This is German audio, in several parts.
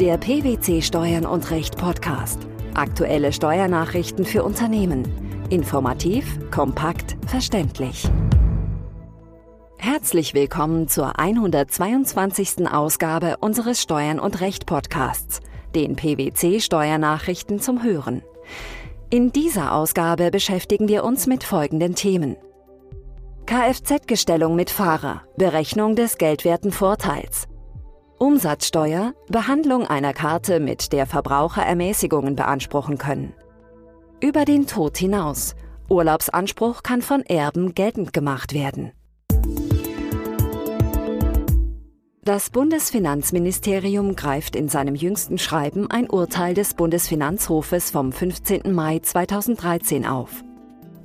Der PwC Steuern und Recht Podcast. Aktuelle Steuernachrichten für Unternehmen. Informativ, kompakt, verständlich. Herzlich willkommen zur 122. Ausgabe unseres Steuern und Recht Podcasts, den PwC Steuernachrichten zum Hören. In dieser Ausgabe beschäftigen wir uns mit folgenden Themen. Kfz-Gestellung mit Fahrer, Berechnung des geldwerten Vorteils. Umsatzsteuer, Behandlung einer Karte, mit der Verbraucher Ermäßigungen beanspruchen können. Über den Tod hinaus. Urlaubsanspruch kann von Erben geltend gemacht werden. Das Bundesfinanzministerium greift in seinem jüngsten Schreiben ein Urteil des Bundesfinanzhofes vom 15. Mai 2013 auf.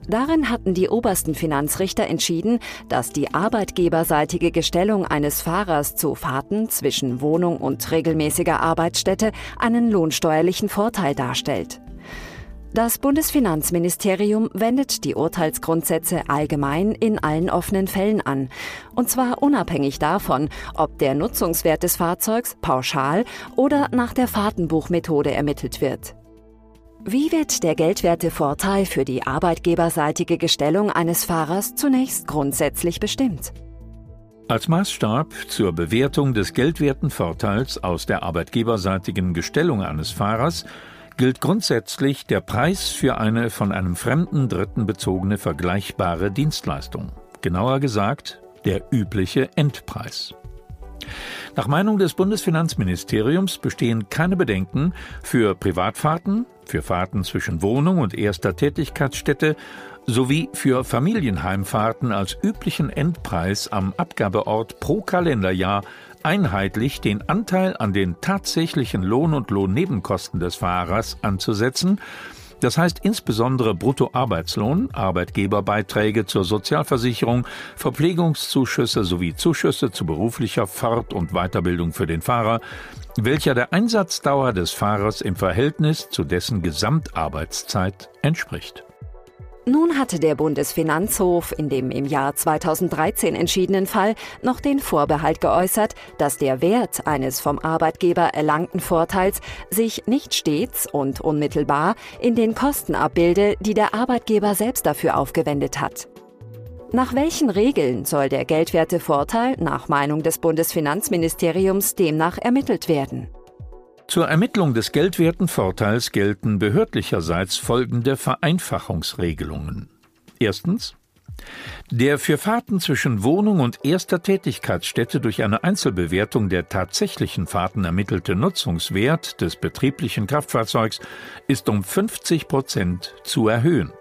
Darin hatten die obersten Finanzrichter entschieden, dass die arbeitgeberseitige Gestellung eines Fahrers zu Fahrten zwischen Wohnung und regelmäßiger Arbeitsstätte einen lohnsteuerlichen Vorteil darstellt. Das Bundesfinanzministerium wendet die Urteilsgrundsätze allgemein in allen offenen Fällen an, und zwar unabhängig davon, ob der Nutzungswert des Fahrzeugs pauschal oder nach der Fahrtenbuchmethode ermittelt wird. Wie wird der Geldwertevorteil für die arbeitgeberseitige Gestellung eines Fahrers zunächst grundsätzlich bestimmt? Als Maßstab zur Bewertung des geldwerten Vorteils aus der arbeitgeberseitigen Gestellung eines Fahrers gilt grundsätzlich der Preis für eine von einem fremden Dritten bezogene vergleichbare Dienstleistung. Genauer gesagt, der übliche Endpreis. Nach Meinung des Bundesfinanzministeriums bestehen keine Bedenken für Privatfahrten, für Fahrten zwischen Wohnung und erster Tätigkeitsstätte sowie für Familienheimfahrten als üblichen Endpreis am Abgabeort pro Kalenderjahr einheitlich den Anteil an den tatsächlichen Lohn- und Lohnnebenkosten des Fahrers anzusetzen das heißt insbesondere Bruttoarbeitslohn, Arbeitgeberbeiträge zur Sozialversicherung, Verpflegungszuschüsse sowie Zuschüsse zu beruflicher Fort- und Weiterbildung für den Fahrer, welcher der Einsatzdauer des Fahrers im Verhältnis zu dessen Gesamtarbeitszeit entspricht. Nun hatte der Bundesfinanzhof in dem im Jahr 2013 entschiedenen Fall noch den Vorbehalt geäußert, dass der Wert eines vom Arbeitgeber erlangten Vorteils sich nicht stets und unmittelbar in den Kosten abbilde, die der Arbeitgeber selbst dafür aufgewendet hat. Nach welchen Regeln soll der Geldwertevorteil nach Meinung des Bundesfinanzministeriums demnach ermittelt werden? Zur Ermittlung des geldwerten Vorteils gelten behördlicherseits folgende Vereinfachungsregelungen. Erstens der für Fahrten zwischen Wohnung und erster Tätigkeitsstätte durch eine Einzelbewertung der tatsächlichen Fahrten ermittelte Nutzungswert des betrieblichen Kraftfahrzeugs ist um 50 Prozent zu erhöhen.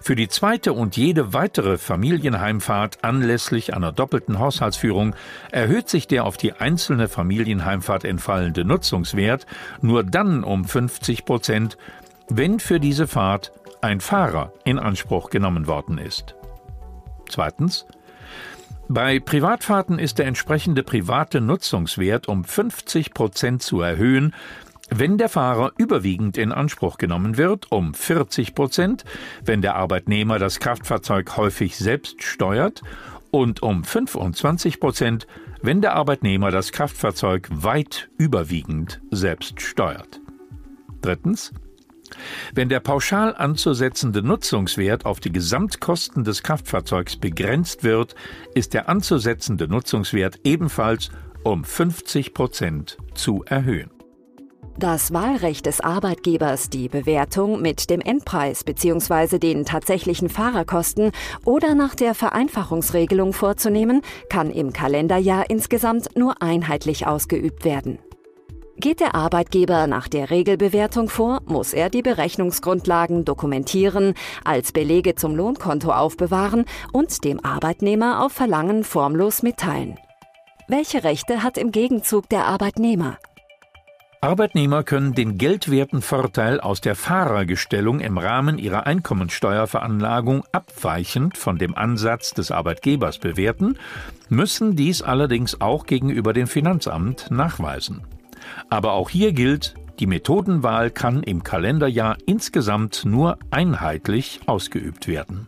Für die zweite und jede weitere Familienheimfahrt anlässlich einer doppelten Haushaltsführung erhöht sich der auf die einzelne Familienheimfahrt entfallende Nutzungswert nur dann um 50 Prozent, wenn für diese Fahrt ein Fahrer in Anspruch genommen worden ist. Zweitens bei Privatfahrten ist der entsprechende private Nutzungswert um 50 Prozent zu erhöhen, wenn der Fahrer überwiegend in Anspruch genommen wird, um 40 Prozent, wenn der Arbeitnehmer das Kraftfahrzeug häufig selbst steuert und um 25 Prozent, wenn der Arbeitnehmer das Kraftfahrzeug weit überwiegend selbst steuert. Drittens. Wenn der pauschal anzusetzende Nutzungswert auf die Gesamtkosten des Kraftfahrzeugs begrenzt wird, ist der anzusetzende Nutzungswert ebenfalls um 50 Prozent zu erhöhen. Das Wahlrecht des Arbeitgebers, die Bewertung mit dem Endpreis bzw. den tatsächlichen Fahrerkosten oder nach der Vereinfachungsregelung vorzunehmen, kann im Kalenderjahr insgesamt nur einheitlich ausgeübt werden. Geht der Arbeitgeber nach der Regelbewertung vor, muss er die Berechnungsgrundlagen dokumentieren, als Belege zum Lohnkonto aufbewahren und dem Arbeitnehmer auf Verlangen formlos mitteilen. Welche Rechte hat im Gegenzug der Arbeitnehmer? Arbeitnehmer können den geldwerten Vorteil aus der Fahrergestellung im Rahmen ihrer Einkommensteuerveranlagung abweichend von dem Ansatz des Arbeitgebers bewerten, müssen dies allerdings auch gegenüber dem Finanzamt nachweisen. Aber auch hier gilt, die Methodenwahl kann im Kalenderjahr insgesamt nur einheitlich ausgeübt werden.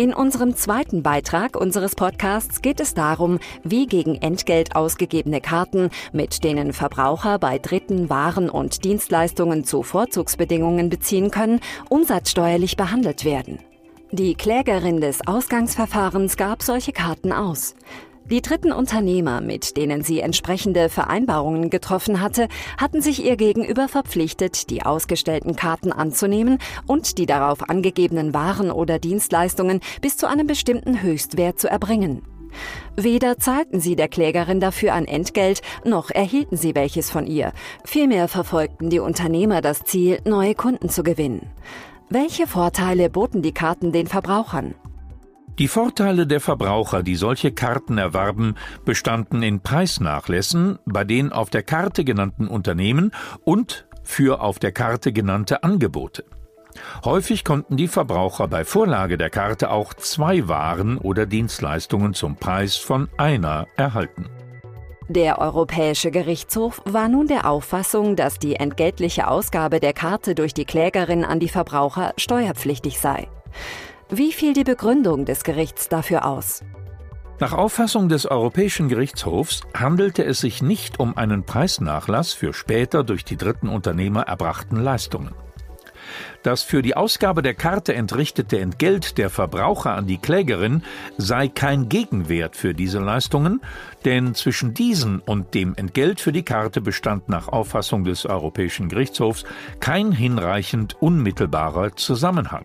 In unserem zweiten Beitrag unseres Podcasts geht es darum, wie gegen Entgelt ausgegebene Karten, mit denen Verbraucher bei Dritten Waren und Dienstleistungen zu Vorzugsbedingungen beziehen können, umsatzsteuerlich behandelt werden. Die Klägerin des Ausgangsverfahrens gab solche Karten aus. Die dritten Unternehmer, mit denen sie entsprechende Vereinbarungen getroffen hatte, hatten sich ihr gegenüber verpflichtet, die ausgestellten Karten anzunehmen und die darauf angegebenen Waren oder Dienstleistungen bis zu einem bestimmten Höchstwert zu erbringen. Weder zahlten sie der Klägerin dafür ein Entgelt, noch erhielten sie welches von ihr. Vielmehr verfolgten die Unternehmer das Ziel, neue Kunden zu gewinnen. Welche Vorteile boten die Karten den Verbrauchern? Die Vorteile der Verbraucher, die solche Karten erwarben, bestanden in Preisnachlässen bei den auf der Karte genannten Unternehmen und für auf der Karte genannte Angebote. Häufig konnten die Verbraucher bei Vorlage der Karte auch zwei Waren oder Dienstleistungen zum Preis von einer erhalten. Der Europäische Gerichtshof war nun der Auffassung, dass die entgeltliche Ausgabe der Karte durch die Klägerin an die Verbraucher steuerpflichtig sei. Wie fiel die Begründung des Gerichts dafür aus? Nach Auffassung des Europäischen Gerichtshofs handelte es sich nicht um einen Preisnachlass für später durch die dritten Unternehmer erbrachten Leistungen. Das für die Ausgabe der Karte entrichtete Entgelt der Verbraucher an die Klägerin sei kein Gegenwert für diese Leistungen, denn zwischen diesen und dem Entgelt für die Karte bestand nach Auffassung des Europäischen Gerichtshofs kein hinreichend unmittelbarer Zusammenhang.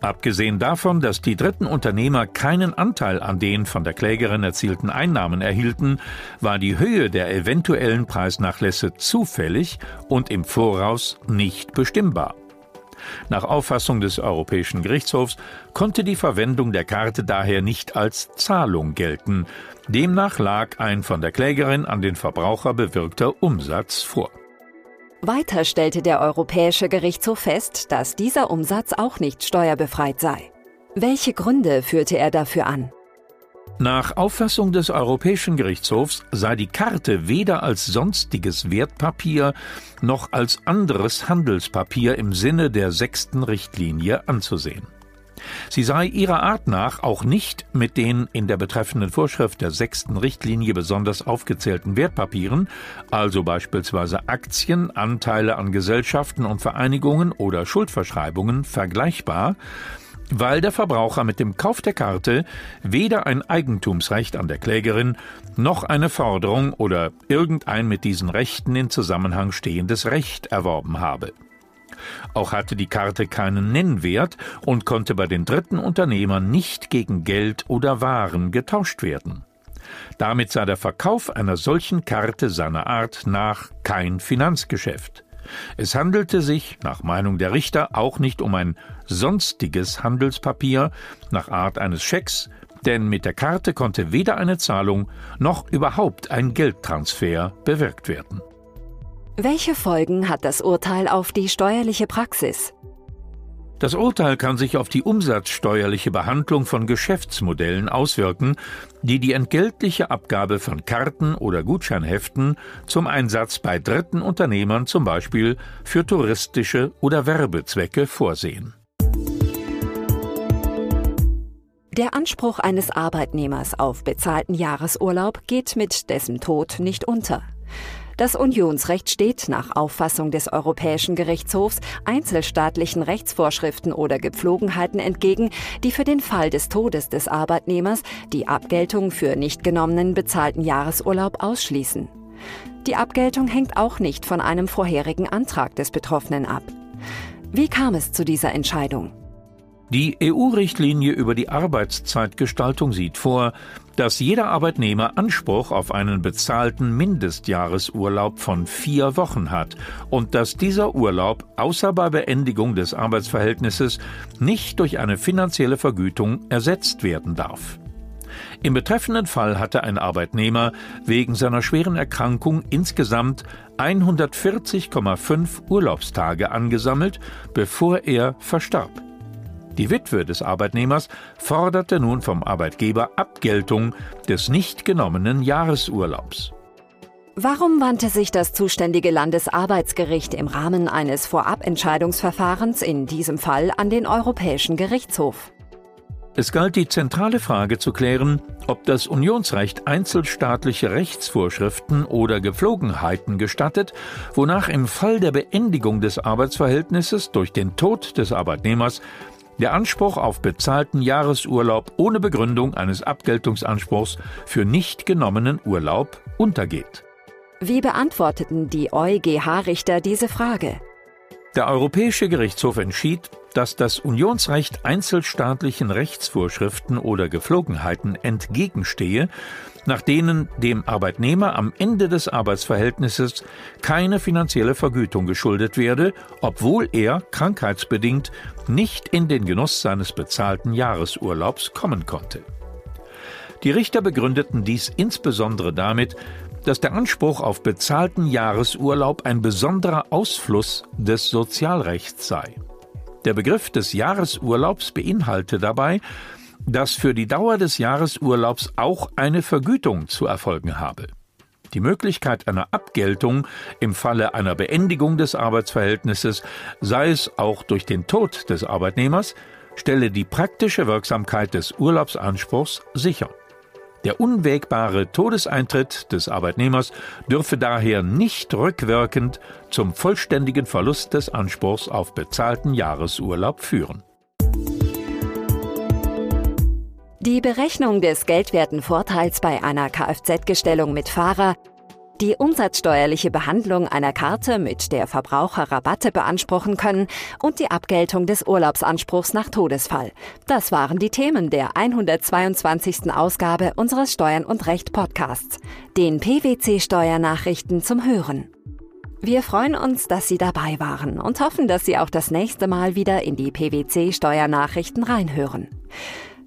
Abgesehen davon, dass die dritten Unternehmer keinen Anteil an den von der Klägerin erzielten Einnahmen erhielten, war die Höhe der eventuellen Preisnachlässe zufällig und im Voraus nicht bestimmbar. Nach Auffassung des Europäischen Gerichtshofs konnte die Verwendung der Karte daher nicht als Zahlung gelten. Demnach lag ein von der Klägerin an den Verbraucher bewirkter Umsatz vor. Weiter stellte der Europäische Gerichtshof fest, dass dieser Umsatz auch nicht steuerbefreit sei. Welche Gründe führte er dafür an? Nach Auffassung des Europäischen Gerichtshofs sei die Karte weder als sonstiges Wertpapier noch als anderes Handelspapier im Sinne der sechsten Richtlinie anzusehen. Sie sei ihrer Art nach auch nicht mit den in der betreffenden Vorschrift der sechsten Richtlinie besonders aufgezählten Wertpapieren, also beispielsweise Aktien, Anteile an Gesellschaften und Vereinigungen oder Schuldverschreibungen, vergleichbar, weil der Verbraucher mit dem Kauf der Karte weder ein Eigentumsrecht an der Klägerin noch eine Forderung oder irgendein mit diesen Rechten in Zusammenhang stehendes Recht erworben habe. Auch hatte die Karte keinen Nennwert und konnte bei den dritten Unternehmern nicht gegen Geld oder Waren getauscht werden. Damit sei der Verkauf einer solchen Karte seiner Art nach kein Finanzgeschäft. Es handelte sich, nach Meinung der Richter, auch nicht um ein sonstiges Handelspapier nach Art eines Schecks, denn mit der Karte konnte weder eine Zahlung noch überhaupt ein Geldtransfer bewirkt werden. Welche Folgen hat das Urteil auf die steuerliche Praxis? Das Urteil kann sich auf die umsatzsteuerliche Behandlung von Geschäftsmodellen auswirken, die die entgeltliche Abgabe von Karten oder Gutscheinheften zum Einsatz bei dritten Unternehmern zum Beispiel für touristische oder Werbezwecke vorsehen. Der Anspruch eines Arbeitnehmers auf bezahlten Jahresurlaub geht mit dessen Tod nicht unter. Das Unionsrecht steht nach Auffassung des Europäischen Gerichtshofs einzelstaatlichen Rechtsvorschriften oder Gepflogenheiten entgegen, die für den Fall des Todes des Arbeitnehmers die Abgeltung für nicht genommenen bezahlten Jahresurlaub ausschließen. Die Abgeltung hängt auch nicht von einem vorherigen Antrag des Betroffenen ab. Wie kam es zu dieser Entscheidung? Die EU-Richtlinie über die Arbeitszeitgestaltung sieht vor, dass jeder Arbeitnehmer Anspruch auf einen bezahlten Mindestjahresurlaub von vier Wochen hat und dass dieser Urlaub außer bei Beendigung des Arbeitsverhältnisses nicht durch eine finanzielle Vergütung ersetzt werden darf. Im betreffenden Fall hatte ein Arbeitnehmer wegen seiner schweren Erkrankung insgesamt 140,5 Urlaubstage angesammelt, bevor er verstarb. Die Witwe des Arbeitnehmers forderte nun vom Arbeitgeber Abgeltung des nicht genommenen Jahresurlaubs. Warum wandte sich das zuständige Landesarbeitsgericht im Rahmen eines Vorabentscheidungsverfahrens in diesem Fall an den Europäischen Gerichtshof? Es galt die zentrale Frage zu klären, ob das Unionsrecht einzelstaatliche Rechtsvorschriften oder Gepflogenheiten gestattet, wonach im Fall der Beendigung des Arbeitsverhältnisses durch den Tod des Arbeitnehmers der Anspruch auf bezahlten Jahresurlaub ohne Begründung eines Abgeltungsanspruchs für nicht genommenen Urlaub untergeht. Wie beantworteten die EuGH-Richter diese Frage? Der Europäische Gerichtshof entschied, dass das Unionsrecht einzelstaatlichen Rechtsvorschriften oder Gepflogenheiten entgegenstehe, nach denen dem Arbeitnehmer am Ende des Arbeitsverhältnisses keine finanzielle Vergütung geschuldet werde, obwohl er krankheitsbedingt nicht in den Genuss seines bezahlten Jahresurlaubs kommen konnte. Die Richter begründeten dies insbesondere damit, dass der Anspruch auf bezahlten Jahresurlaub ein besonderer Ausfluss des Sozialrechts sei. Der Begriff des Jahresurlaubs beinhalte dabei, dass für die Dauer des Jahresurlaubs auch eine Vergütung zu erfolgen habe. Die Möglichkeit einer Abgeltung im Falle einer Beendigung des Arbeitsverhältnisses, sei es auch durch den Tod des Arbeitnehmers, stelle die praktische Wirksamkeit des Urlaubsanspruchs sicher. Der unwägbare Todeseintritt des Arbeitnehmers dürfe daher nicht rückwirkend zum vollständigen Verlust des Anspruchs auf bezahlten Jahresurlaub führen. Die Berechnung des geldwerten Vorteils bei einer Kfz-Gestellung mit Fahrer die umsatzsteuerliche Behandlung einer Karte, mit der Verbraucher Rabatte beanspruchen können und die Abgeltung des Urlaubsanspruchs nach Todesfall. Das waren die Themen der 122. Ausgabe unseres Steuern und Recht Podcasts, den PwC Steuernachrichten zum Hören. Wir freuen uns, dass Sie dabei waren und hoffen, dass Sie auch das nächste Mal wieder in die PwC Steuernachrichten reinhören.